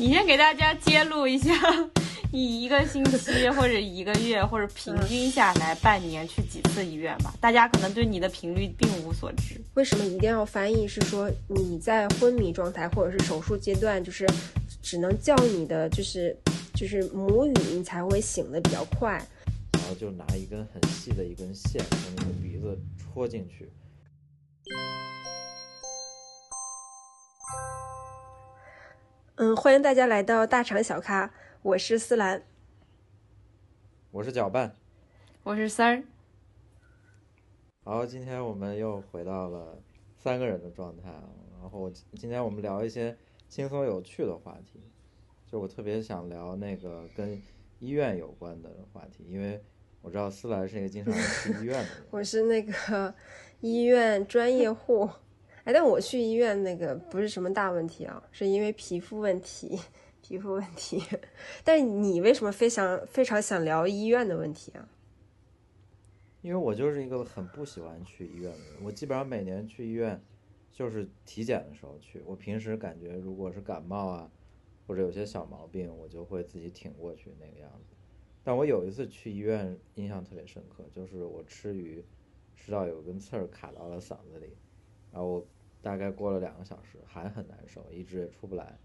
你先给大家揭露一下，你一个星期或者一个月或者平均下来半年去几次医院吧？大家可能对你的频率并无所知。为什么一定要翻译？是说你在昏迷状态或者是手术阶段，就是只能叫你的就是就是母语，你才会醒的比较快。然后就拿一根很细的一根线从你的鼻子戳进去。嗯，欢迎大家来到大厂小咖，我是思兰，我是搅拌，我是三儿。好，今天我们又回到了三个人的状态，然后今天我们聊一些轻松有趣的话题，就我特别想聊那个跟医院有关的话题，因为我知道思兰是一个经常去医院的人，我是那个医院专业户。哎，但我去医院那个不是什么大问题啊，是因为皮肤问题，皮肤问题。但你为什么非常非常想聊医院的问题啊？因为我就是一个很不喜欢去医院的人，我基本上每年去医院就是体检的时候去。我平时感觉如果是感冒啊，或者有些小毛病，我就会自己挺过去那个样子。但我有一次去医院，印象特别深刻，就是我吃鱼吃到有根刺儿卡到了嗓子里，然后我。大概过了两个小时，还很难受，一直也出不来，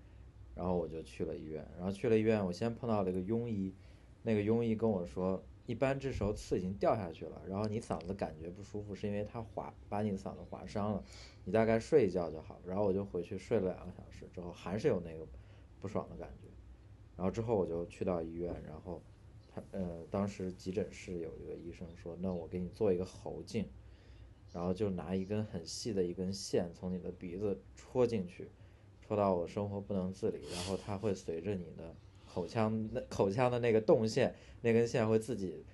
然后我就去了医院。然后去了医院，我先碰到了一个庸医，那个庸医跟我说，一般这时候刺已经掉下去了，然后你嗓子感觉不舒服，是因为它划把你的嗓子划伤了，你大概睡一觉就好。然后我就回去睡了两个小时之后，还是有那个不爽的感觉。然后之后我就去到医院，然后他呃当时急诊室有一个医生说，那我给你做一个喉镜。然后就拿一根很细的一根线从你的鼻子戳进去，戳到我生活不能自理，然后它会随着你的口腔那口腔的那个动线，那根线会自己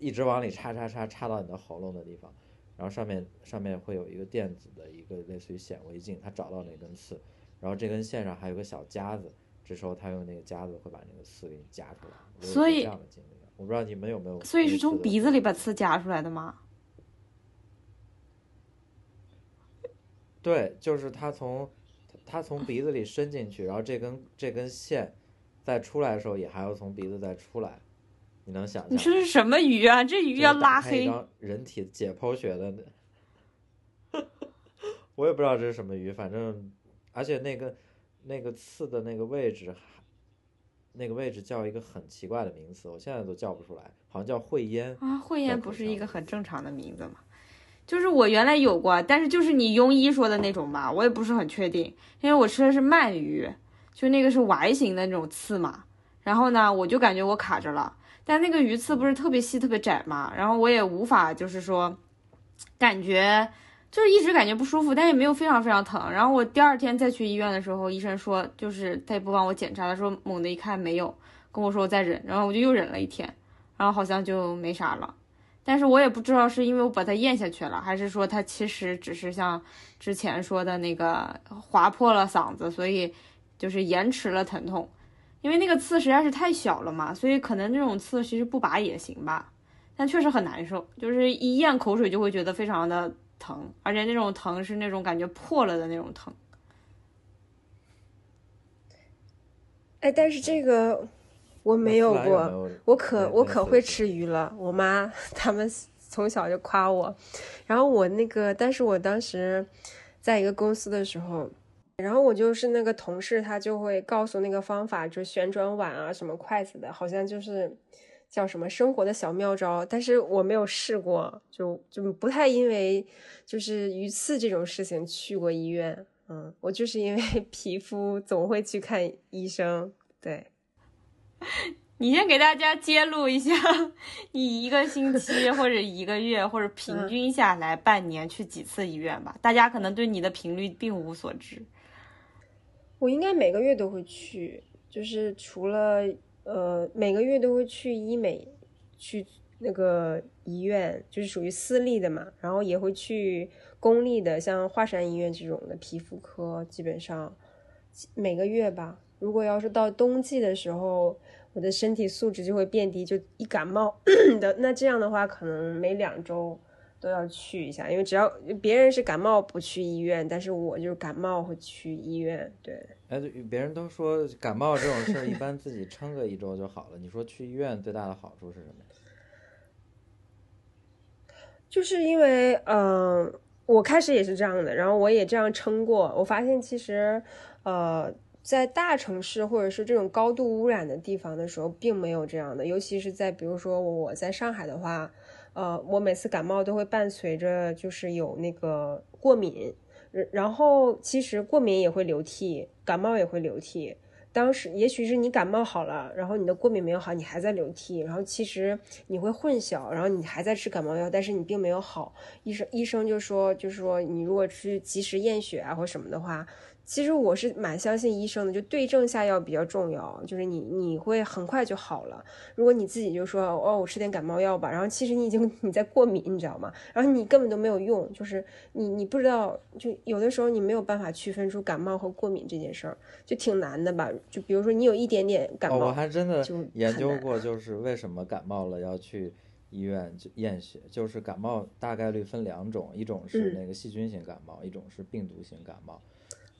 一直往里插插插插到你的喉咙的地方，然后上面上面会有一个电子的一个类似于显微镜，它找到那根刺，然后这根线上还有个小夹子，这时候它用那个夹子会把那个刺给你夹出来。所以这样的经历，我不知道你们有没有。所以是从鼻子里把刺夹出来的吗？对，就是它从，它从鼻子里伸进去，然后这根这根线，再出来的时候也还要从鼻子再出来，你能想象？你说是什么鱼啊？这鱼要拉黑？人体解剖学的，我也不知道这是什么鱼，反正，而且那个那个刺的那个位置，那个位置叫一个很奇怪的名词，我现在都叫不出来，好像叫会咽啊，会咽不是一个很正常的名字吗？就是我原来有过，但是就是你庸医说的那种吧，我也不是很确定，因为我吃的是鳗鱼，就那个是 Y 型的那种刺嘛。然后呢，我就感觉我卡着了，但那个鱼刺不是特别细、特别窄嘛，然后我也无法就是说，感觉就是一直感觉不舒服，但也没有非常非常疼。然后我第二天再去医院的时候，医生说就是他也不帮我检查，他说猛的一看没有，跟我说我再忍，然后我就又忍了一天，然后好像就没啥了。但是我也不知道是因为我把它咽下去了，还是说它其实只是像之前说的那个划破了嗓子，所以就是延迟了疼痛。因为那个刺实在是太小了嘛，所以可能这种刺其实不拔也行吧。但确实很难受，就是一咽口水就会觉得非常的疼，而且那种疼是那种感觉破了的那种疼。哎，但是这个。我没有过，我可我可会吃鱼了。我妈他们从小就夸我，然后我那个，但是我当时在一个公司的时候，然后我就是那个同事，他就会告诉那个方法，就是旋转碗啊，什么筷子的，好像就是叫什么生活的小妙招，但是我没有试过，就就不太因为就是鱼刺这种事情去过医院。嗯，我就是因为 皮肤总会去看医生，对。你先给大家揭露一下，你一个星期或者一个月或者平均下来半年去几次医院吧？大家可能对你的频率并无所知。我应该每个月都会去，就是除了呃每个月都会去医美，去那个医院，就是属于私立的嘛，然后也会去公立的，像华山医院这种的皮肤科，基本上每个月吧。如果要是到冬季的时候，我的身体素质就会变低，就一感冒的，那这样的话，可能每两周都要去一下，因为只要别人是感冒不去医院，但是我就是感冒会去医院。对，哎，别人都说感冒这种事儿一般自己撑个一周就好了，你说去医院最大的好处是什么？就是因为，嗯，我开始也是这样的，然后我也这样撑过。我发现其实，呃，在大城市或者是这种高度污染的地方的时候，并没有这样的，尤其是在比如说我在上海的话。呃，我每次感冒都会伴随着就是有那个过敏，然后其实过敏也会流涕，感冒也会流涕。当时也许是你感冒好了，然后你的过敏没有好，你还在流涕，然后其实你会混淆，然后你还在吃感冒药，但是你并没有好。医生医生就说，就是说你如果去及时验血啊或什么的话。其实我是蛮相信医生的，就对症下药比较重要。就是你你会很快就好了。如果你自己就说哦，我吃点感冒药吧，然后其实你已经 你在过敏，你知道吗？然后你根本都没有用，就是你你不知道，就有的时候你没有办法区分出感冒和过敏这件事儿，就挺难的吧？就比如说你有一点点感冒，我还真的研究过，就是为什么感冒了要去医院验血，就是感冒大概率分两种，一种是那个细菌型感冒，一种是病毒型感冒。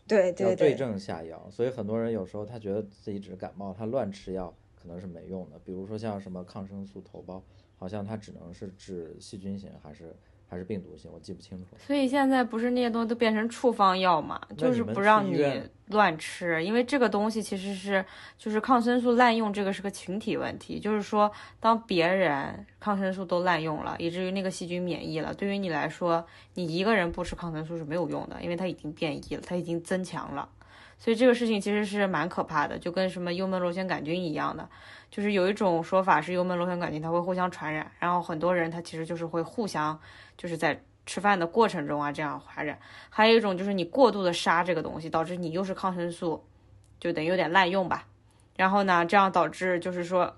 对对要对症下药，所以很多人有时候他觉得自己只是感冒，他乱吃药可能是没用的。比如说像什么抗生素头孢，好像它只能是治细菌型还是。还是病毒性，我记不清楚。所以现在不是那些东西都变成处方药嘛，就是不让你乱吃，因为这个东西其实是就是抗生素滥用，这个是个群体问题。就是说，当别人抗生素都滥用了，以至于那个细菌免疫了，对于你来说，你一个人不吃抗生素是没有用的，因为它已经变异了，它已经增强了。所以这个事情其实是蛮可怕的，就跟什么幽门螺旋杆菌一样的，就是有一种说法是幽门螺旋杆菌它会互相传染，然后很多人他其实就是会互相。就是在吃饭的过程中啊，这样传染。还有一种就是你过度的杀这个东西，导致你又是抗生素，就等于有点滥用吧。然后呢，这样导致就是说，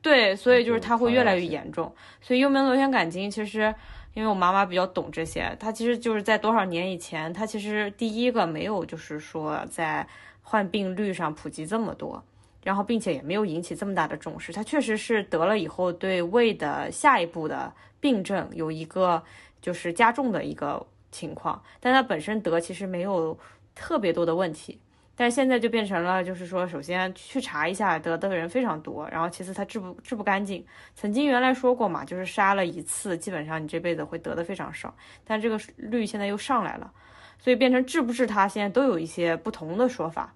对，所以就是它会越来越严重。所以幽门螺旋杆菌其实，因为我妈妈比较懂这些，她其实就是在多少年以前，她其实第一个没有就是说在患病率上普及这么多，然后并且也没有引起这么大的重视。她确实是得了以后对胃的下一步的。病症有一个就是加重的一个情况，但她本身得其实没有特别多的问题，但是现在就变成了，就是说首先去查一下得的人非常多，然后其次它治不治不干净。曾经原来说过嘛，就是杀了一次，基本上你这辈子会得的非常少，但这个率现在又上来了，所以变成治不治它，现在都有一些不同的说法。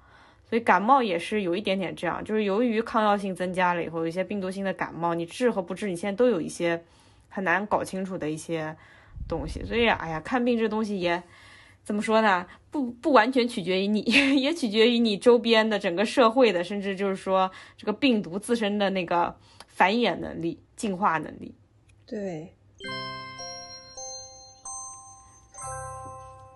所以感冒也是有一点点这样，就是由于抗药性增加了以后，有一些病毒性的感冒，你治和不治，你现在都有一些。很难搞清楚的一些东西，所以哎呀，看病这东西也怎么说呢？不不完全取决于你，也取决于你周边的整个社会的，甚至就是说这个病毒自身的那个繁衍能力、进化能力。对，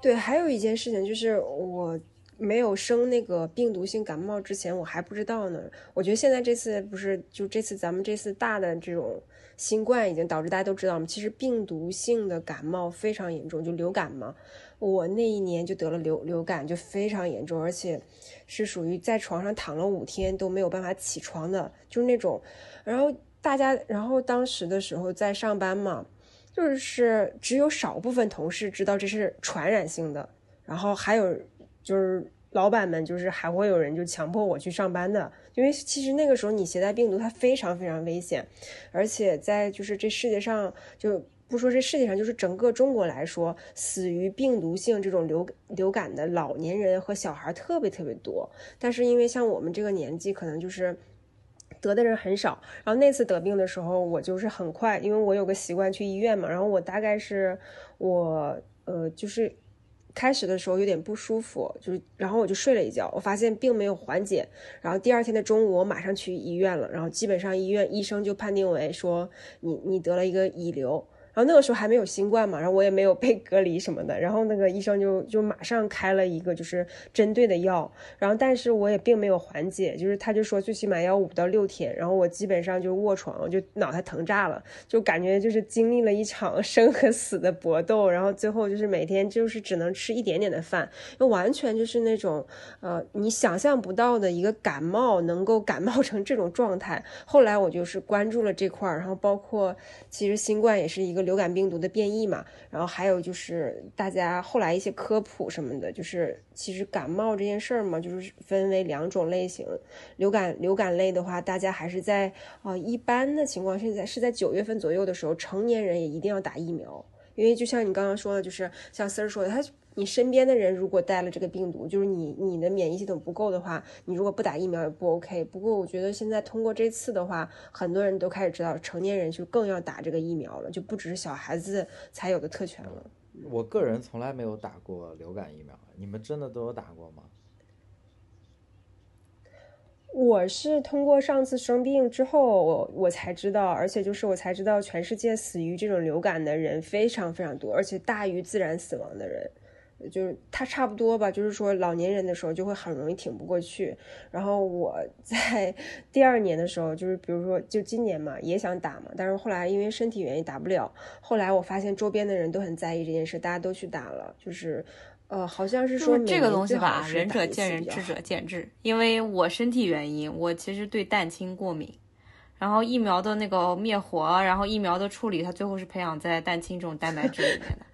对，还有一件事情就是我没有生那个病毒性感冒之前，我还不知道呢。我觉得现在这次不是就这次咱们这次大的这种。新冠已经导致大家都知道嘛，其实病毒性的感冒非常严重，就流感嘛。我那一年就得了流流感，就非常严重，而且是属于在床上躺了五天都没有办法起床的，就是那种。然后大家，然后当时的时候在上班嘛，就是只有少部分同事知道这是传染性的，然后还有就是老板们，就是还会有人就强迫我去上班的。因为其实那个时候你携带病毒，它非常非常危险，而且在就是这世界上，就不说这世界上，就是整个中国来说，死于病毒性这种流流感的老年人和小孩特别特别多。但是因为像我们这个年纪，可能就是得的人很少。然后那次得病的时候，我就是很快，因为我有个习惯去医院嘛，然后我大概是我呃就是。开始的时候有点不舒服，就是然后我就睡了一觉，我发现并没有缓解，然后第二天的中午我马上去医院了，然后基本上医院医生就判定为说你你得了一个乙流。然后那个时候还没有新冠嘛，然后我也没有被隔离什么的，然后那个医生就就马上开了一个就是针对的药，然后但是我也并没有缓解，就是他就说最起码要五到六天，然后我基本上就卧床，就脑袋疼炸了，就感觉就是经历了一场 生和死的搏斗，然后最后就是每天就是只能吃一点点的饭，就完全就是那种呃你想象不到的一个感冒能够感冒成这种状态。后来我就是关注了这块儿，然后包括其实新冠也是一个。流感病毒的变异嘛，然后还有就是大家后来一些科普什么的，就是其实感冒这件事儿嘛，就是分为两种类型，流感流感类的话，大家还是在啊一般的情况是在是在九月份左右的时候，成年人也一定要打疫苗，因为就像你刚刚说的，就是像丝儿说的，他。你身边的人如果带了这个病毒，就是你你的免疫系统不够的话，你如果不打疫苗也不 OK。不过我觉得现在通过这次的话，很多人都开始知道成年人就更要打这个疫苗了，就不只是小孩子才有的特权了。我个人从来没有打过流感疫苗，你们真的都有打过吗？我是通过上次生病之后我我才知道，而且就是我才知道全世界死于这种流感的人非常非常多，而且大于自然死亡的人。就是他差不多吧，就是说老年人的时候就会很容易挺不过去。然后我 在第二年的时候，就是比如说就今年嘛，也想打嘛，但是后来因为身体原因打不了。后来我发现周边的人都很在意这件事，大家都去打了。就是呃，好像是说这个东西吧，仁者见仁，智者见智。因为我身体原因，我其实对蛋清过敏，然后疫苗的那个灭活，然后疫苗的处理，它最后是培养在蛋清这种蛋白质里面的。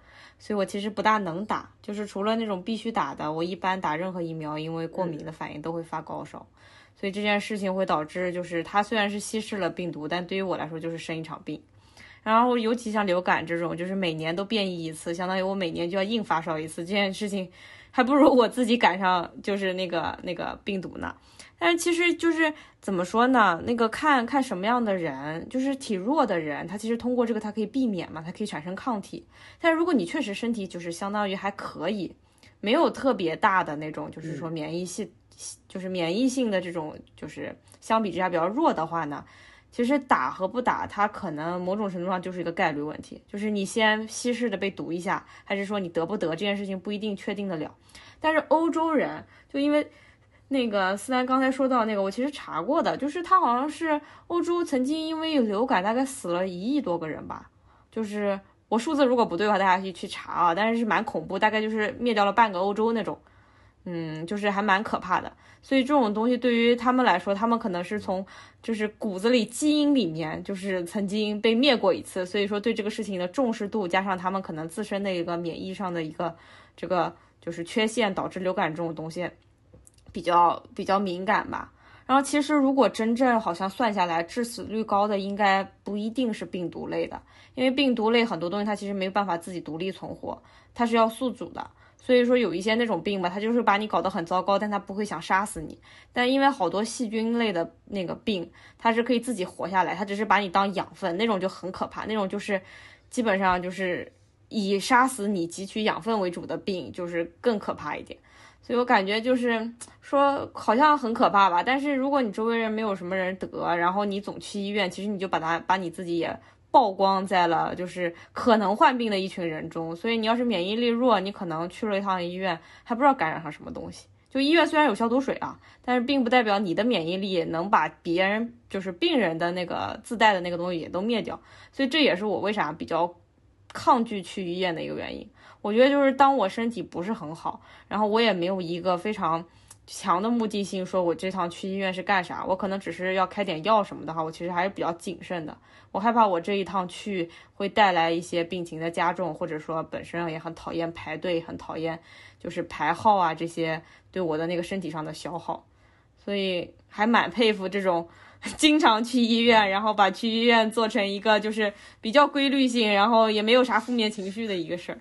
所以我其实不大能打，就是除了那种必须打的，我一般打任何疫苗，因为过敏的反应都会发高烧，所以这件事情会导致，就是它虽然是稀释了病毒，但对于我来说就是生一场病。然后尤其像流感这种，就是每年都变异一次，相当于我每年就要硬发烧一次，这件事情还不如我自己赶上就是那个那个病毒呢。但是其实就是怎么说呢？那个看看什么样的人，就是体弱的人，他其实通过这个他可以避免嘛，他可以产生抗体。但是如果你确实身体就是相当于还可以，没有特别大的那种，就是说免疫系，就是免疫性的这种，就是相比之下比较弱的话呢，其实打和不打，它可能某种程度上就是一个概率问题，就是你先稀释的被毒一下，还是说你得不得这件事情不一定确定的了。但是欧洲人就因为。那个思南刚才说到那个，我其实查过的，就是他好像是欧洲曾经因为有流感大概死了一亿多个人吧，就是我数字如果不对的话，大家可以去查啊，但是是蛮恐怖，大概就是灭掉了半个欧洲那种，嗯，就是还蛮可怕的。所以这种东西对于他们来说，他们可能是从就是骨子里基因里面就是曾经被灭过一次，所以说对这个事情的重视度，加上他们可能自身的一个免疫上的一个这个就是缺陷，导致流感这种东西。比较比较敏感吧，然后其实如果真正好像算下来致死率高的，应该不一定是病毒类的，因为病毒类很多东西它其实没有办法自己独立存活，它是要宿主的，所以说有一些那种病吧，它就是把你搞得很糟糕，但它不会想杀死你。但因为好多细菌类的那个病，它是可以自己活下来，它只是把你当养分，那种就很可怕，那种就是基本上就是以杀死你汲取养分为主的病，就是更可怕一点。所以我感觉就是说，好像很可怕吧。但是如果你周围人没有什么人得，然后你总去医院，其实你就把它把你自己也曝光在了就是可能患病的一群人中。所以你要是免疫力弱，你可能去了一趟医院，还不知道感染上什么东西。就医院虽然有消毒水啊，但是并不代表你的免疫力能把别人就是病人的那个自带的那个东西也都灭掉。所以这也是我为啥比较抗拒去医院的一个原因。我觉得就是当我身体不是很好，然后我也没有一个非常强的目的性，说我这趟去医院是干啥？我可能只是要开点药什么的话，我其实还是比较谨慎的。我害怕我这一趟去会带来一些病情的加重，或者说本身也很讨厌排队，很讨厌就是排号啊这些对我的那个身体上的消耗。所以还蛮佩服这种 经常去医院，然后把去医院做成一个就是比较规律性，然后也没有啥负面情绪的一个事儿。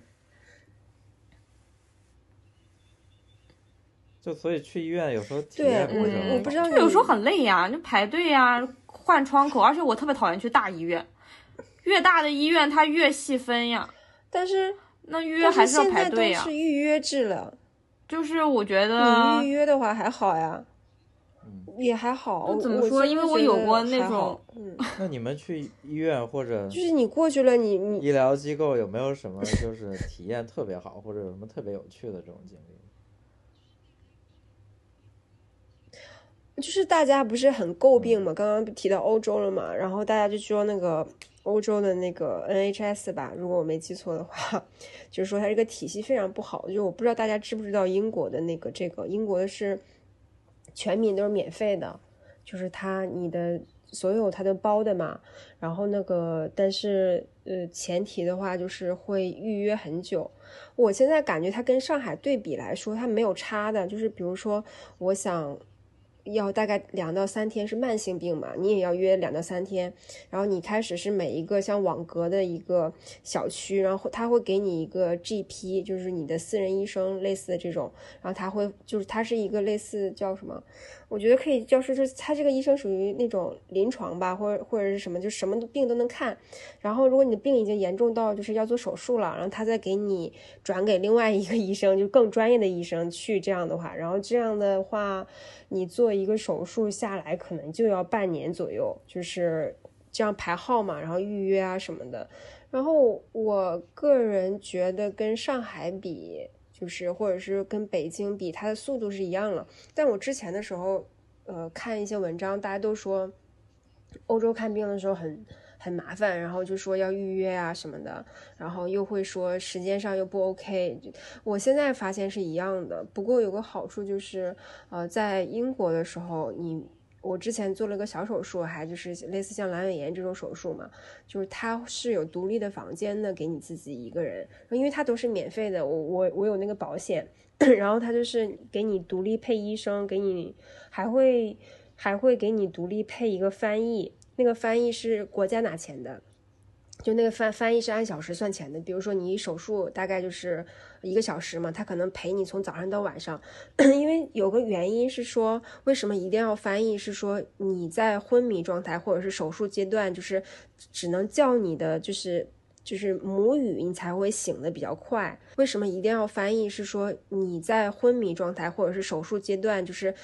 就所以去医院有时候体验过我不知道，就有时候很累呀，就排队呀，换窗口，而且我特别讨厌去大医院，越大的医院它越细分呀。但是那预约还是要排队呀。是预约制了，就是我觉得你预约的话还好呀，也还好。怎么说？因为我有过那种，嗯。那你们去医院或者就是你过去了，你你医疗机构有没有什么就是体验特别好，或者有什么特别有趣的这种经历？就是大家不是很诟病嘛，刚刚提到欧洲了嘛，然后大家就说那个欧洲的那个 NHS 吧，如果我没记错的话，就是说它这个体系非常不好。就我不知道大家知不知道英国的那个这个，英国的是全民都是免费的，就是它你的所有它都包的嘛。然后那个，但是呃，前提的话就是会预约很久。我现在感觉它跟上海对比来说，它没有差的。就是比如说，我想。要大概两到三天是慢性病嘛，你也要约两到三天。然后你开始是每一个像网格的一个小区，然后他会给你一个 GP，就是你的私人医生类似的这种。然后他会就是他是一个类似叫什么？我觉得可以，就是说他这个医生属于那种临床吧，或者或者是什么，就什么病都能看。然后如果你的病已经严重到就是要做手术了，然后他再给你转给另外一个医生，就更专业的医生去这样的话，然后这样的话，你做一个手术下来可能就要半年左右，就是这样排号嘛，然后预约啊什么的。然后我个人觉得跟上海比。就是，或者是跟北京比，它的速度是一样了。但我之前的时候，呃，看一些文章，大家都说欧洲看病的时候很很麻烦，然后就说要预约啊什么的，然后又会说时间上又不 OK。我现在发现是一样的，不过有个好处就是，呃，在英国的时候你。我之前做了个小手术，还就是类似像阑尾炎这种手术嘛，就是它是有独立的房间的，给你自己一个人，因为它都是免费的，我我我有那个保险，然后它就是给你独立配医生，给你还会还会给你独立配一个翻译，那个翻译是国家拿钱的。就那个翻翻译是按小时算钱的，比如说你手术大概就是一个小时嘛，他可能陪你从早上到晚上，因为有个原因是说为什么一定要翻译，是说你在昏迷状态或者是手术阶段，就是只能叫你的就是就是母语，你才会醒的比较快。为什么一定要翻译？是说你在昏迷状态或者是手术阶段，就是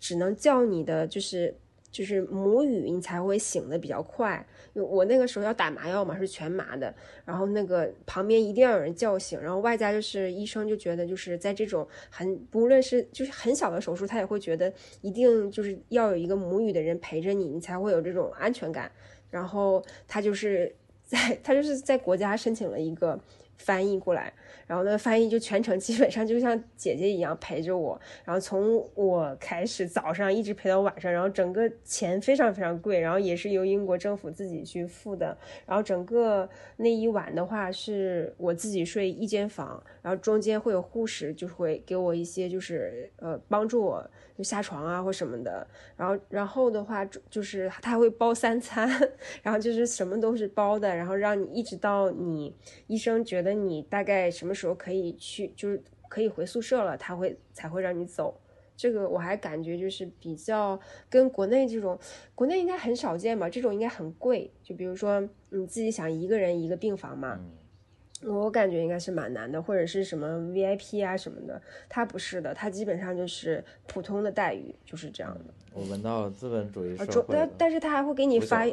只能叫你的就是就是母语，你才会醒的比较快。我那个时候要打麻药嘛，是全麻的，然后那个旁边一定要有人叫醒，然后外加就是医生就觉得就是在这种很不论是就是很小的手术，他也会觉得一定就是要有一个母语的人陪着你，你才会有这种安全感。然后他就是在他就是在国家申请了一个翻译过来。然后呢，翻译就全程基本上就像姐姐一样陪着我，然后从我开始早上一直陪到晚上，然后整个钱非常非常贵，然后也是由英国政府自己去付的，然后整个那一晚的话是我自己睡一间房，然后中间会有护士，就会给我一些就是呃帮助我就下床啊或什么的，然后然后的话就是他会包三餐，然后就是什么都是包的，然后让你一直到你医生觉得你大概什么。时候可以去，就是可以回宿舍了，他会才会让你走。这个我还感觉就是比较跟国内这种，国内应该很少见吧？这种应该很贵。就比如说你自己想一个人一个病房嘛，我感觉应该是蛮难的，或者是什么 VIP 啊什么的，他不是的，他基本上就是普通的待遇，就是这样的。我闻到了资本主义社会但但是他还会给你发，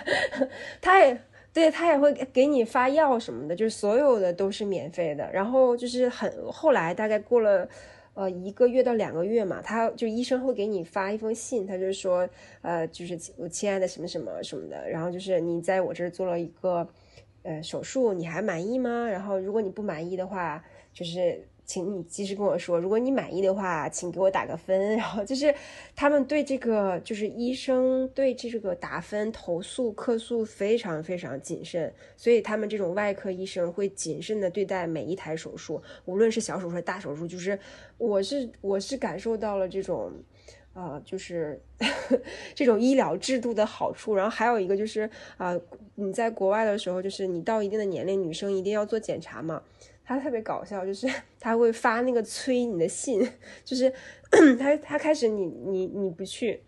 他也。对他也会给你发药什么的，就是所有的都是免费的。然后就是很后来大概过了，呃一个月到两个月嘛，他就医生会给你发一封信，他就说，呃就是我亲爱的什么什么什么的，然后就是你在我这儿做了一个，呃手术，你还满意吗？然后如果你不满意的话，就是。请你及时跟我说，如果你满意的话，请给我打个分。然后就是他们对这个，就是医生对这个打分、投诉、客诉非常非常谨慎，所以他们这种外科医生会谨慎的对待每一台手术，无论是小手术、大手术。就是我是我是感受到了这种，呃，就是 这种医疗制度的好处。然后还有一个就是啊，你在国外的时候，就是你到一定的年龄，女生一定要做检查嘛。他特别搞笑，就是 他会发那个催你的信，就是 他他开始你你你不去，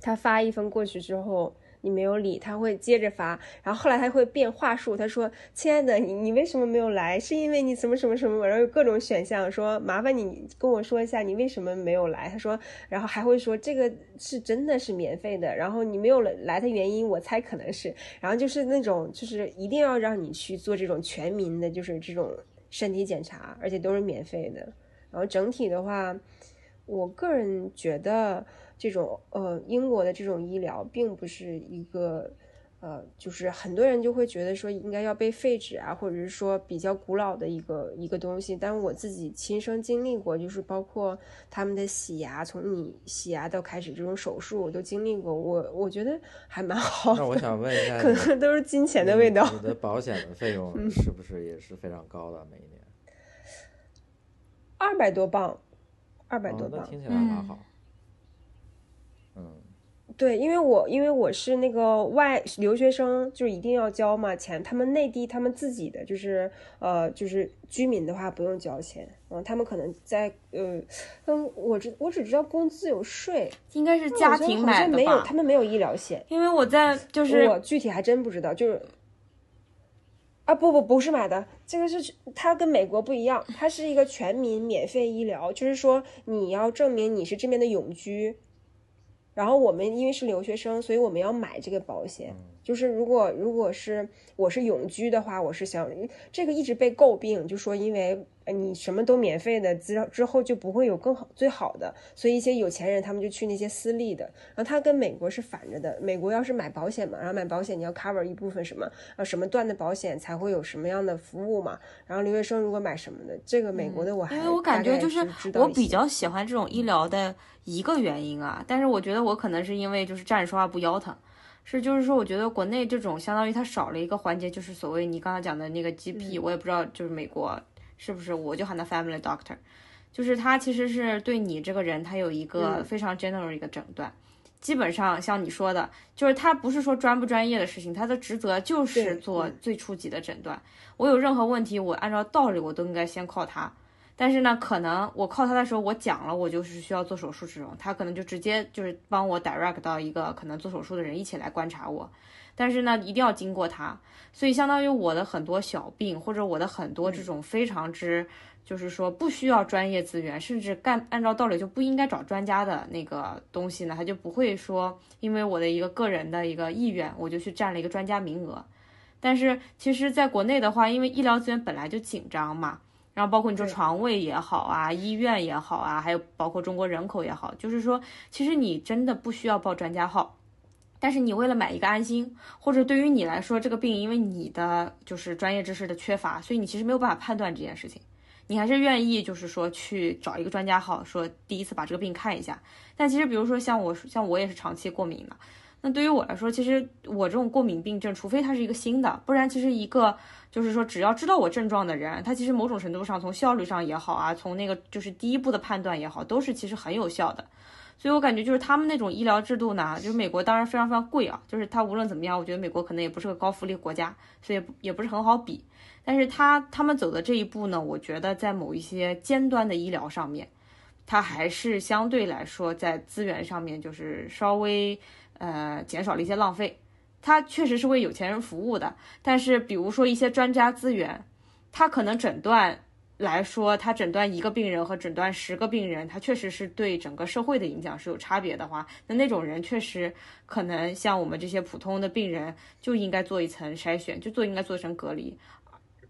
他发一封过去之后。你没有理，他会接着发，然后后来他会变话术，他说：“亲爱的，你你为什么没有来？是因为你什么什么什么？”然后有各种选项，说：“麻烦你跟我说一下，你为什么没有来？”他说，然后还会说：“这个是真的是免费的，然后你没有来的原因，我猜可能是……然后就是那种，就是一定要让你去做这种全民的，就是这种身体检查，而且都是免费的。然后整体的话，我个人觉得。这种呃，英国的这种医疗并不是一个呃，就是很多人就会觉得说应该要被废止啊，或者是说比较古老的一个一个东西。但我自己亲身经历过，就是包括他们的洗牙，从你洗牙到开始这种手术，我都经历过。我我觉得还蛮好。那我想问一 下，可能都是金钱的味道。你的保险的费用 是不是也是非常高的？每一年二百多磅，二百多磅，那听起来蛮好。对，因为我因为我是那个外留学生，就一定要交嘛钱。他们内地他们自己的就是呃就是居民的话不用交钱，嗯，他们可能在呃嗯，我只我只知道工资有税，应该是家庭买的没有，他们没有医疗险。因为我在就是我具体还真不知道，就是啊不不不是买的，这个是它跟美国不一样，它是一个全民免费医疗，就是说你要证明你是这边的永居。然后我们因为是留学生，所以我们要买这个保险。就是如果如果是我是永居的话，我是想这个一直被诟病，就说因为。你什么都免费的，之之后就不会有更好最好的，所以一些有钱人他们就去那些私立的。然后他跟美国是反着的，美国要是买保险嘛，然后买保险你要 cover 一部分什么啊什么段的保险才会有什么样的服务嘛。然后留学生如果买什么的，这个美国的我还因为我感觉就是我比较喜欢这种医疗的一个原因啊，但是我觉得我可能是因为就是站着说话不腰疼，是就是说我觉得国内这种相当于它少了一个环节，就是所谓你刚才讲的那个 GP，我也不知道就是美国。是不是我就喊他 family doctor，就是他其实是对你这个人，他有一个非常 general 一个诊断，基本上像你说的，就是他不是说专不专业的事情，他的职责就是做最初级的诊断。我有任何问题，我按照道理我都应该先靠他，但是呢，可能我靠他的时候，我讲了我就是需要做手术这种，他可能就直接就是帮我 direct 到一个可能做手术的人一起来观察我。但是呢，一定要经过他，所以相当于我的很多小病，或者我的很多这种非常之，就是说不需要专业资源，甚至干按照道理就不应该找专家的那个东西呢，他就不会说因为我的一个个人的一个意愿，我就去占了一个专家名额。但是其实在国内的话，因为医疗资源本来就紧张嘛，然后包括你说床位也好啊，医院也好啊，还有包括中国人口也好，就是说其实你真的不需要报专家号。但是你为了买一个安心，或者对于你来说，这个病因为你的就是专业知识的缺乏，所以你其实没有办法判断这件事情，你还是愿意就是说去找一个专家号，说第一次把这个病看一下。但其实比如说像我，像我也是长期过敏的，那对于我来说，其实我这种过敏病症，除非它是一个新的，不然其实一个就是说只要知道我症状的人，他其实某种程度上从效率上也好啊，从那个就是第一步的判断也好，都是其实很有效的。所以我感觉就是他们那种医疗制度呢，就是美国当然非常非常贵啊，就是它无论怎么样，我觉得美国可能也不是个高福利国家，所以也不是很好比。但是他他们走的这一步呢，我觉得在某一些尖端的医疗上面，它还是相对来说在资源上面就是稍微呃减少了一些浪费。它确实是为有钱人服务的，但是比如说一些专家资源，它可能诊断。来说，他诊断一个病人和诊断十个病人，他确实是对整个社会的影响是有差别的话，那那种人确实可能像我们这些普通的病人就应该做一层筛选，就做应该做一层隔离。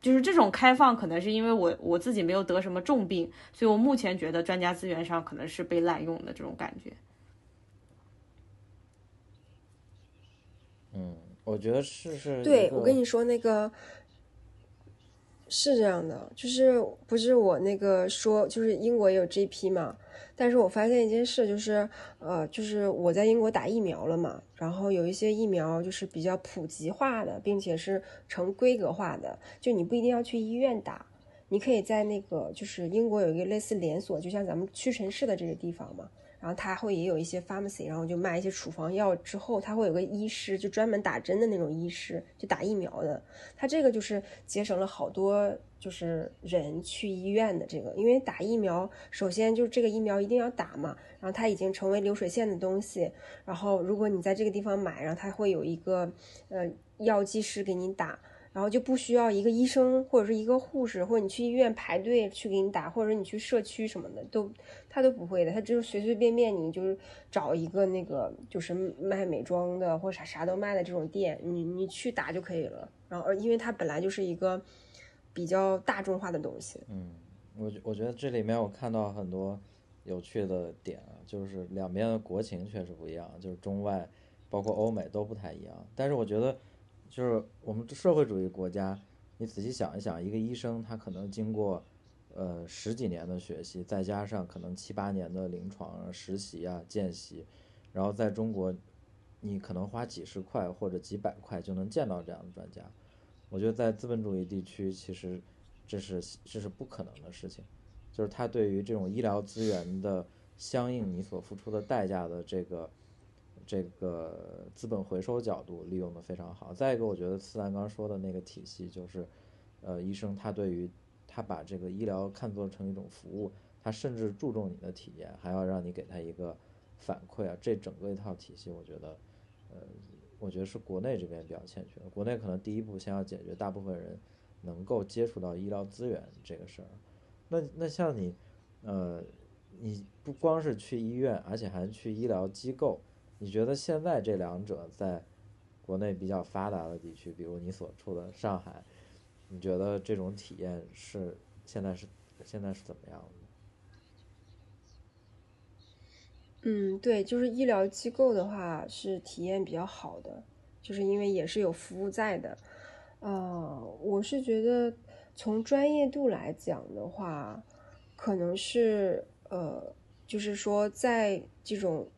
就是这种开放，可能是因为我我自己没有得什么重病，所以我目前觉得专家资源上可能是被滥用的这种感觉。嗯，我觉得是是。对，我跟你说那个。是这样的，就是不是我那个说，就是英国也有 GP 嘛，但是我发现一件事，就是呃，就是我在英国打疫苗了嘛，然后有一些疫苗就是比较普及化的，并且是成规格化的，就你不一定要去医院打，你可以在那个就是英国有一个类似连锁，就像咱们屈臣氏的这个地方嘛。然后他会也有一些 pharmacy，然后就卖一些处方药。之后他会有个医师，就专门打针的那种医师，就打疫苗的。他这个就是节省了好多就是人去医院的这个，因为打疫苗，首先就是这个疫苗一定要打嘛。然后它已经成为流水线的东西。然后如果你在这个地方买，然后他会有一个呃药剂师给你打。然后就不需要一个医生或者是一个护士，或者你去医院排队去给你打，或者你去社区什么的都他都不会的，他只有随随便便你就是找一个那个就是卖美妆的或啥啥都卖的这种店，你你去打就可以了。然后因为它本来就是一个比较大众化的东西。嗯，我我觉得这里面我看到很多有趣的点啊，就是两边的国情确实不一样，就是中外包括欧美都不太一样。但是我觉得，就是我们社会主义国家，你仔细想一想，一个医生他可能经过呃十几年的学习，再加上可能七八年的临床实习啊、见习，然后在中国，你可能花几十块或者几百块就能见到这样的专家。我觉得在资本主义地区，其实这是这是不可能的事情，就是他对于这种医疗资源的相应你所付出的代价的这个这个资本回收角度利用的非常好。再一个，我觉得斯兰刚说的那个体系，就是呃，医生他对于他把这个医疗看作成一种服务，他甚至注重你的体验，还要让你给他一个反馈啊，这整个一套体系，我觉得呃。我觉得是国内这边比较欠缺的。国内可能第一步先要解决大部分人能够接触到医疗资源这个事儿。那那像你，呃，你不光是去医院，而且还去医疗机构。你觉得现在这两者在国内比较发达的地区，比如你所处的上海，你觉得这种体验是现在是现在是怎么样的？嗯，对，就是医疗机构的话是体验比较好的，就是因为也是有服务在的。呃，我是觉得从专业度来讲的话，可能是呃，就是说在这种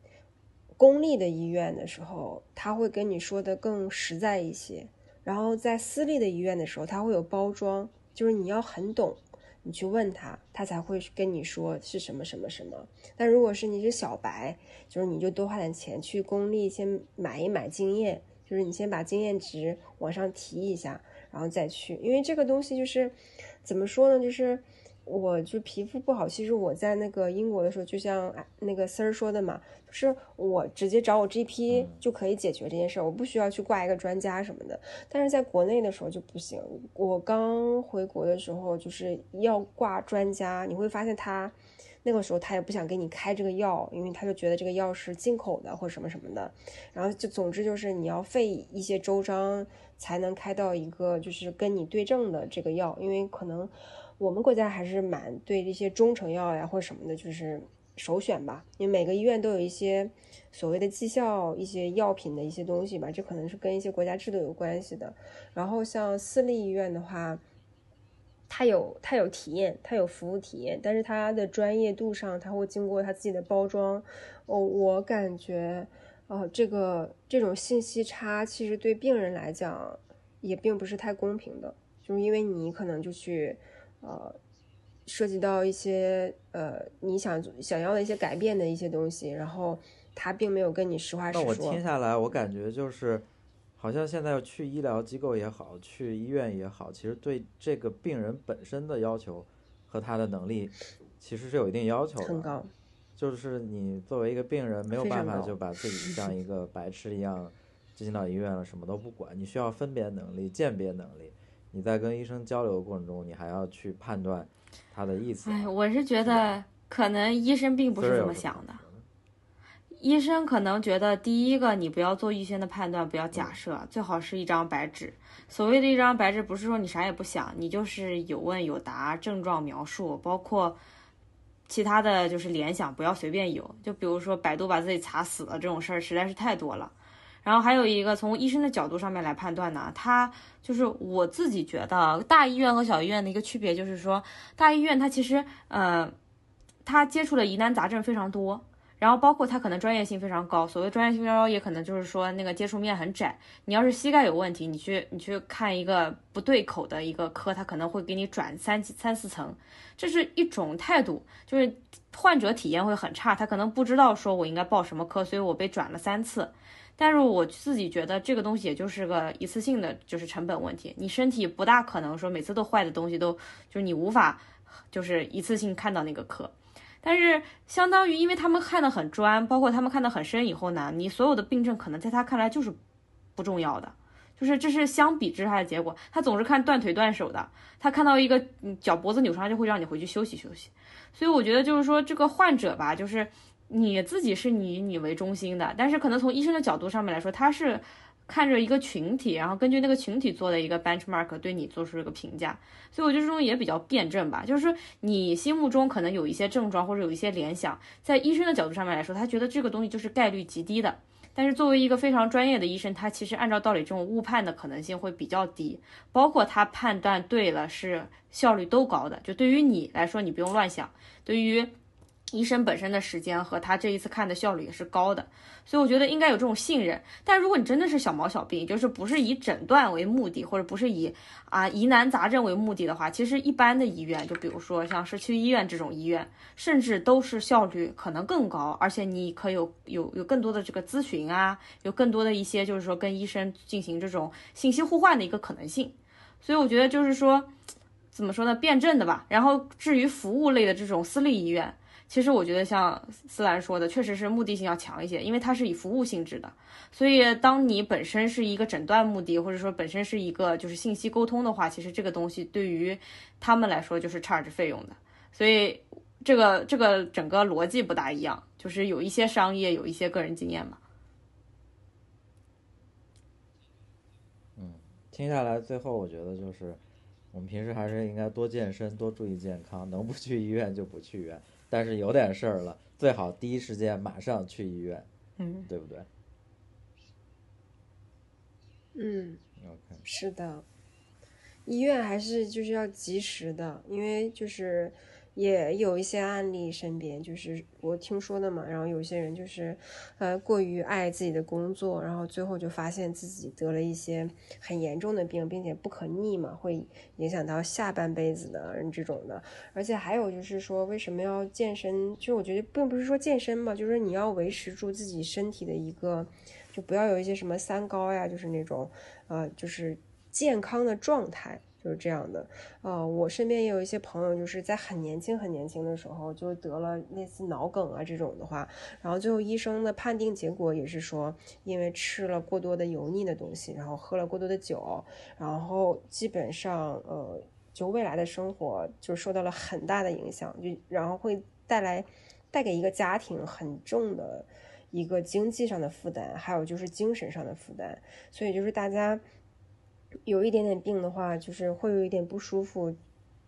公立的医院的时候，他会跟你说的更实在一些；然后在私立的医院的时候，他会有包装，就是你要很懂。你去问他，他才会跟你说是什么什么什么。但如果是你是小白，就是你就多花点钱去公立先买一买经验，就是你先把经验值往上提一下，然后再去。因为这个东西就是怎么说呢，就是。我就皮肤不好，其实我在那个英国的时候，就像那个丝儿说的嘛，就是我直接找我 GP 就可以解决这件事儿，我不需要去挂一个专家什么的。但是在国内的时候就不行，我刚回国的时候就是要挂专家，你会发现他那个时候他也不想给你开这个药，因为他就觉得这个药是进口的或什么什么的。然后就总之就是你要费一些周章才能开到一个就是跟你对症的这个药，因为可能。我们国家还是蛮对这些中成药呀或什么的，就是首选吧。因为每个医院都有一些所谓的绩效、一些药品的一些东西吧，这可能是跟一些国家制度有关系的。然后像私立医院的话，它有它有体验，它有服务体验，但是它的专业度上，它会经过它自己的包装。哦，我感觉，哦，这个这种信息差其实对病人来讲也并不是太公平的，就是因为你可能就去。呃，涉及到一些呃你想想要的一些改变的一些东西，然后他并没有跟你实话实说。那我听下来，我感觉就是，好像现在要去医疗机构也好，去医院也好，其实对这个病人本身的要求和他的能力，其实是有一定要求的。很高。就是你作为一个病人，没有办法就把自己像一个白痴一样进到医院了，什么都不管。你需要分别能力、鉴别能力。你在跟医生交流的过程中，你还要去判断他的意思。哎，我是觉得可能医生并不是这么想的。医生可能觉得，第一个，你不要做预先的判断，不要假设，最好是一张白纸。所谓的一张白纸，不是说你啥也不想，你就是有问有答，症状描述，包括其他的就是联想，不要随便有。就比如说百度把自己查死了这种事儿，实在是太多了。然后还有一个从医生的角度上面来判断呢，他就是我自己觉得大医院和小医院的一个区别就是说，大医院它其实呃，它接触的疑难杂症非常多，然后包括他可能专业性非常高。所谓专业性高，也可能就是说那个接触面很窄。你要是膝盖有问题，你去你去看一个不对口的一个科，他可能会给你转三三四层，这是一种态度，就是患者体验会很差，他可能不知道说我应该报什么科，所以我被转了三次。但是我自己觉得这个东西也就是个一次性的，就是成本问题。你身体不大可能说每次都坏的东西都就是你无法就是一次性看到那个科。但是相当于因为他们看的很专，包括他们看的很深以后呢，你所有的病症可能在他看来就是不重要的，就是这是相比之下的结果。他总是看断腿断手的，他看到一个脚脖子扭伤就会让你回去休息休息。所以我觉得就是说这个患者吧，就是。你自己是以你为中心的，但是可能从医生的角度上面来说，他是看着一个群体，然后根据那个群体做的一个 benchmark 对你做出一个评价，所以我觉得这种也比较辩证吧。就是说你心目中可能有一些症状或者有一些联想，在医生的角度上面来说，他觉得这个东西就是概率极低的，但是作为一个非常专业的医生，他其实按照道理这种误判的可能性会比较低，包括他判断对了是效率都高的。就对于你来说，你不用乱想，对于。医生本身的时间和他这一次看的效率也是高的，所以我觉得应该有这种信任。但如果你真的是小毛小病，就是不是以诊断为目的，或者不是以啊疑难杂症为目的的话，其实一般的医院，就比如说像社区医院这种医院，甚至都是效率可能更高，而且你可以有有有更多的这个咨询啊，有更多的一些就是说跟医生进行这种信息互换的一个可能性。所以我觉得就是说，怎么说呢，辩证的吧。然后至于服务类的这种私立医院。其实我觉得像思兰说的，确实是目的性要强一些，因为它是以服务性质的。所以当你本身是一个诊断目的，或者说本身是一个就是信息沟通的话，其实这个东西对于他们来说就是 charge 费用的。所以这个这个整个逻辑不大一样，就是有一些商业，有一些个人经验嘛。嗯，听下来最后我觉得就是我们平时还是应该多健身，多注意健康，能不去医院就不去医院。但是有点事儿了，最好第一时间马上去医院，嗯，对不对？嗯，OK，是的，医院还是就是要及时的，因为就是。也有一些案例，身边就是我听说的嘛。然后有些人就是，呃，过于爱自己的工作，然后最后就发现自己得了一些很严重的病，并且不可逆嘛，会影响到下半辈子的人这种的。而且还有就是说，为什么要健身？就我觉得并不是说健身嘛，就是你要维持住自己身体的一个，就不要有一些什么三高呀，就是那种，呃，就是健康的状态。就是这样的，呃，我身边也有一些朋友，就是在很年轻、很年轻的时候就得了类似脑梗啊这种的话，然后最后医生的判定结果也是说，因为吃了过多的油腻的东西，然后喝了过多的酒，然后基本上，呃，就未来的生活就受到了很大的影响，就然后会带来带给一个家庭很重的一个经济上的负担，还有就是精神上的负担，所以就是大家。有一点点病的话，就是会有一点不舒服。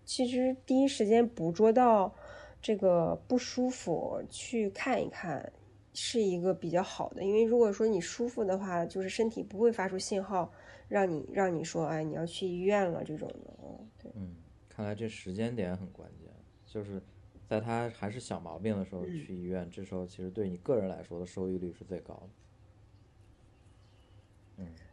其实第一时间捕捉到这个不舒服，去看一看，是一个比较好的。因为如果说你舒服的话，就是身体不会发出信号，让你让你说，哎，你要去医院了这种的。对，嗯，看来这时间点很关键，就是在他还是小毛病的时候去医院，这时候其实对你个人来说的收益率是最高的。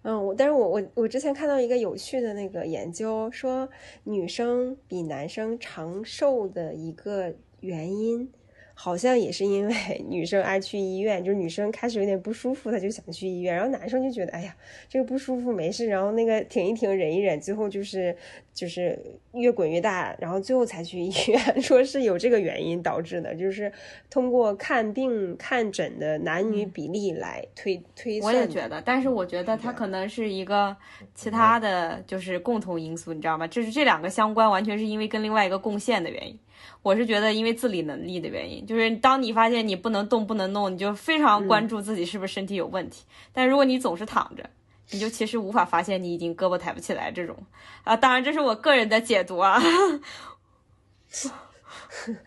嗯，我但是我我我之前看到一个有趣的那个研究，说女生比男生长寿的一个原因。好像也是因为 女生爱去医院，就是女生开始有点不舒服，她就想去医院，然后男生就觉得，哎呀，这个不舒服没事，然后那个挺一挺，忍一忍，最后就是就是越滚越大，然后最后才去医院，说是有这个原因导致的，就是通过看病看诊的男女比例来推推算。我也觉得，但是我觉得它可能是一个其他的就是共同因素，你知道吗？就是这两个相关，完全是因为跟另外一个贡献的原因。我是觉得，因为自理能力的原因，就是当你发现你不能动、不能弄，你就非常关注自己是不是身体有问题。但如果你总是躺着，你就其实无法发现你已经胳膊抬不起来这种。啊，当然这是我个人的解读啊。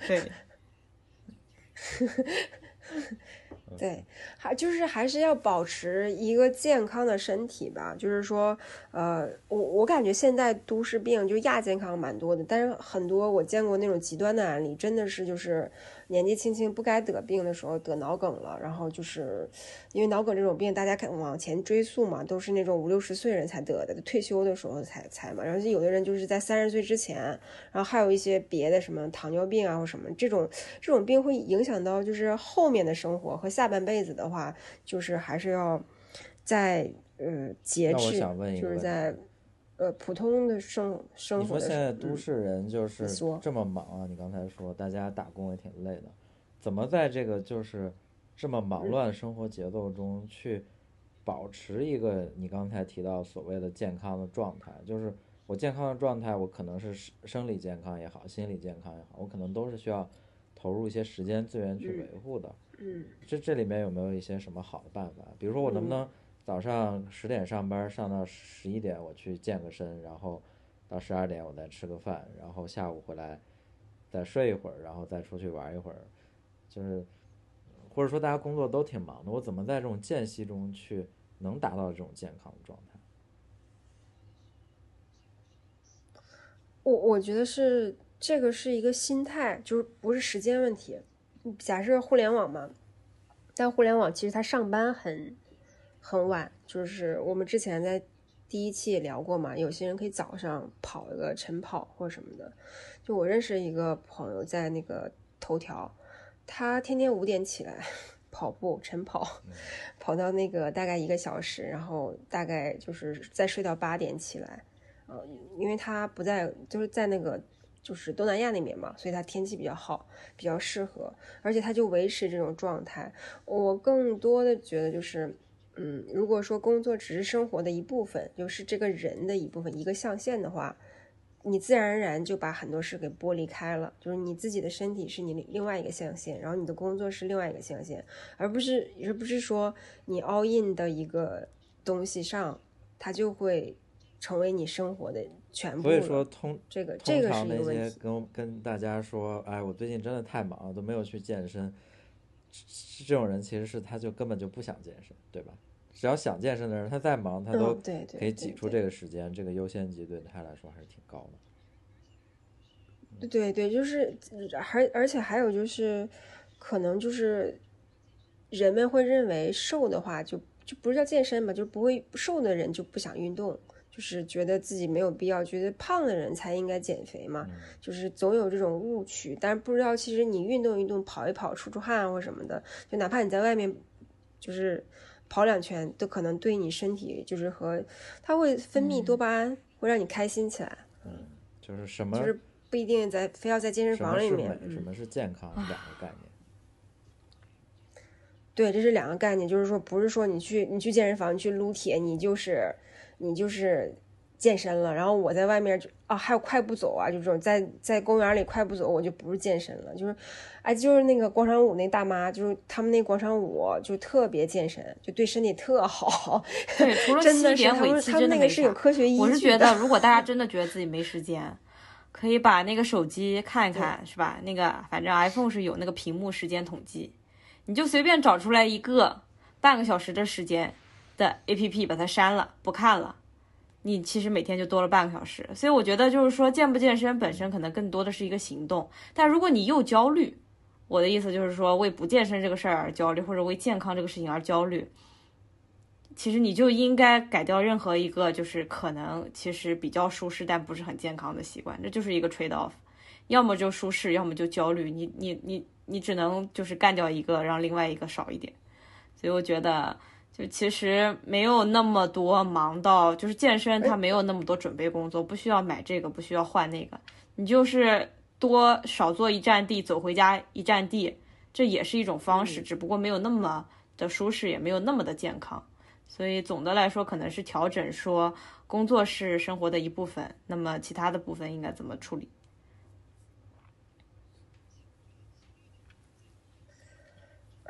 对。对，还就是还是要保持一个健康的身体吧。就是说，呃，我我感觉现在都市病就亚健康蛮多的，但是很多我见过那种极端的案例，真的是就是。年纪轻轻不该得病的时候得脑梗了，然后就是因为脑梗这种病，大家看往前追溯嘛，都是那种五六十岁人才得的，退休的时候才才嘛。然后有的人就是在三十岁之前，然后还有一些别的什么糖尿病啊或什么这种这种病会影响到就是后面的生活和下半辈子的话，就是还是要在呃节制，就是在。呃，普通的生生活。你说现在都市人就是这么忙啊？你刚才说大家打工也挺累的，怎么在这个就是这么忙乱生活节奏中去保持一个你刚才提到所谓的健康的状态？就是我健康的状态，我可能是生生理健康也好，心理健康也好，我可能都是需要投入一些时间资源去维护的。嗯，这这里面有没有一些什么好的办法？比如说我能不能？早上十点上班，上到十一点我去健个身，然后到十二点我再吃个饭，然后下午回来再睡一会儿，然后再出去玩一会儿，就是或者说大家工作都挺忙的，我怎么在这种间隙中去能达到这种健康的状态？我我觉得是这个是一个心态，就是不是时间问题。假设互联网嘛，但互联网其实它上班很很晚，就是我们之前在第一期也聊过嘛，有些人可以早上跑一个晨跑或者什么的。就我认识一个朋友在那个头条，他天天五点起来 跑步晨跑，跑到那个大概一个小时，然后大概就是再睡到八点起来。呃，因为他不在，就是在那个。就是东南亚那边嘛，所以它天气比较好，比较适合，而且它就维持这种状态。我更多的觉得就是，嗯，如果说工作只是生活的一部分，就是这个人的一部分，一个象限的话，你自然而然就把很多事给剥离开了。就是你自己的身体是你另外一个象限，然后你的工作是另外一个象限，而不是而不是说你 all in 的一个东西上，它就会成为你生活的全部。所以说，通这个这个是一个问题跟跟大家说，哎，我最近真的太忙了，都没有去健身。这种人其实是他就根本就不想健身，对吧？只要想健身的人，他再忙，他都可以挤出这个时间，这个优先级对他来说还是挺高的。对对，就是还而且还有就是，可能就是人们会认为瘦的话就就不是叫健身吧，就不会瘦的人就不想运动。就是觉得自己没有必要，觉得胖的人才应该减肥嘛，就是总有这种误区。但是不知道，其实你运动运动、跑一跑、出出汗或什么的，就哪怕你在外面就是跑两圈，都可能对你身体就是和它会分泌多巴胺，会让你开心起来。嗯，就是什么？就是不一定在非要在健身房里面。什么是健康？两个概念。对，这是两个概念，就是说不是说你去你去健身房你去撸铁，你就是。你就是健身了，然后我在外面就啊，还有快步走啊，就这种在在公园里快步走，我就不是健身了，就是，哎，就是那个广场舞那大妈，就是他们那广场舞就特别健身，就对身体特好。对，除 了七点尾气，真的没啥。我是觉得，如果大家真的觉得自己没时间，可以把那个手机看一看，是吧？那个反正 iPhone 是有那个屏幕时间统计，你就随便找出来一个半个小时的时间。的 A P P 把它删了，不看了，你其实每天就多了半个小时。所以我觉得就是说健不健身本身可能更多的是一个行动，但如果你又焦虑，我的意思就是说为不健身这个事儿而焦虑，或者为健康这个事情而焦虑，其实你就应该改掉任何一个就是可能其实比较舒适但不是很健康的习惯，这就是一个 trade off，要么就舒适，要么就焦虑，你你你你只能就是干掉一个，让另外一个少一点。所以我觉得。就其实没有那么多忙到，就是健身它没有那么多准备工作，不需要买这个，不需要换那个，你就是多少做一站地，走回家一站地，这也是一种方式，只不过没有那么的舒适，也没有那么的健康。所以总的来说，可能是调整说工作是生活的一部分，那么其他的部分应该怎么处理？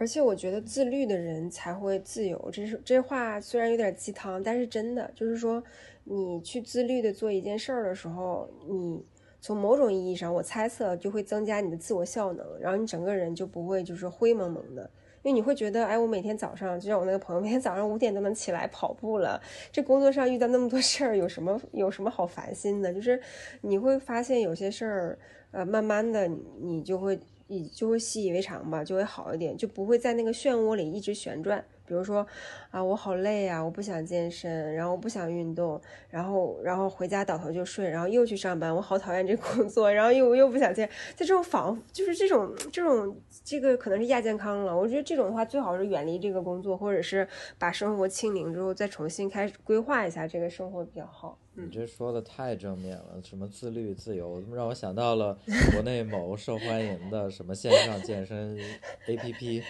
而且我觉得自律的人才会自由，这是这话虽然有点鸡汤，但是真的就是说，你去自律的做一件事儿的时候，你从某种意义上，我猜测就会增加你的自我效能，然后你整个人就不会就是灰蒙蒙的，因为你会觉得，哎，我每天早上就像我那个朋友，每天早上五点都能起来跑步了，这工作上遇到那么多事儿，有什么有什么好烦心的？就是你会发现有些事儿，呃，慢慢的你就会。你就会习以为常吧，就会好一点，就不会在那个漩涡里一直旋转。比如说，啊，我好累啊，我不想健身，然后我不想运动，然后然后回家倒头就睡，然后又去上班，我好讨厌这工作，然后又又不想健，在这种仿就是这种这种这个可能是亚健康了。我觉得这种的话，最好是远离这个工作，或者是把生活清零之后再重新开始规划一下这个生活比较好。你这说的太正面了，什么自律自由，让我想到了国内某受欢迎的什么线上健身 APP。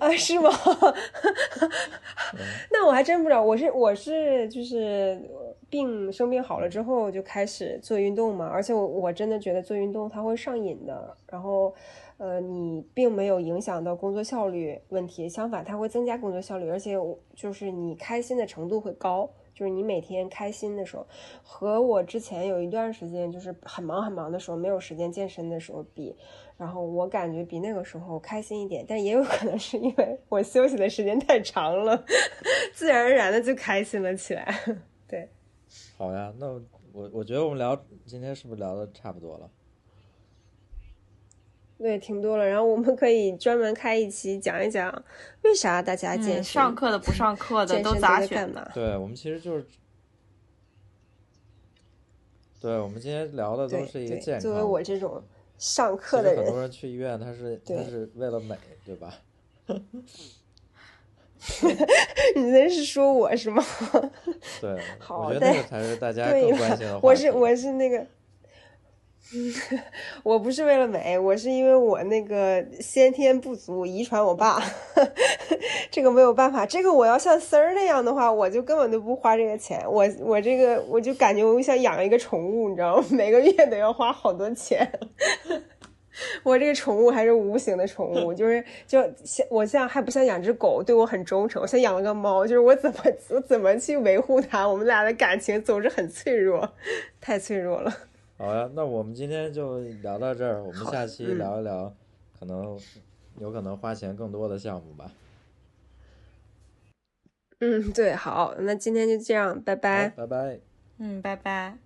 啊，是吗？那我还真不知道，我是我是就是病生病好了之后就开始做运动嘛，而且我我真的觉得做运动它会上瘾的，然后呃你并没有影响到工作效率问题，相反它会增加工作效率，而且就是你开心的程度会高，就是你每天开心的时候，和我之前有一段时间就是很忙很忙的时候，没有时间健身的时候比，然后我感觉比那个时候开心一点，但也有可能是因为我休息的时间太长了，自然而然的就开心了起来。对，好呀，那我我觉得我们聊今天是不是聊的差不多了？对，挺多了。然后我们可以专门开一期讲一讲，为啥大家健身？上课的不上课的都咋选的？对，我们其实就是，对，我们今天聊的都是一个健康。作为我这种上课的人，很多人去医院，他是他是为了美，对吧？你那是说我是吗？对，好，我觉得那个才是大家更关心的。我是我是那个。我不是为了美，我是因为我那个先天不足，遗传我爸，这个没有办法。这个我要像丝儿那样的话，我就根本都不花这个钱。我我这个我就感觉我像养一个宠物，你知道吗？每个月都要花好多钱。我这个宠物还是无形的宠物，就是就像我像还不像养只狗，对我很忠诚。我像养了个猫，就是我怎么我怎么去维护它，我们俩的感情总是很脆弱，太脆弱了。好呀，那我们今天就聊到这儿，我们下期聊一聊，可能有可能花钱更多的项目吧。嗯，对，好，那今天就这样，拜拜，拜拜，嗯，拜拜。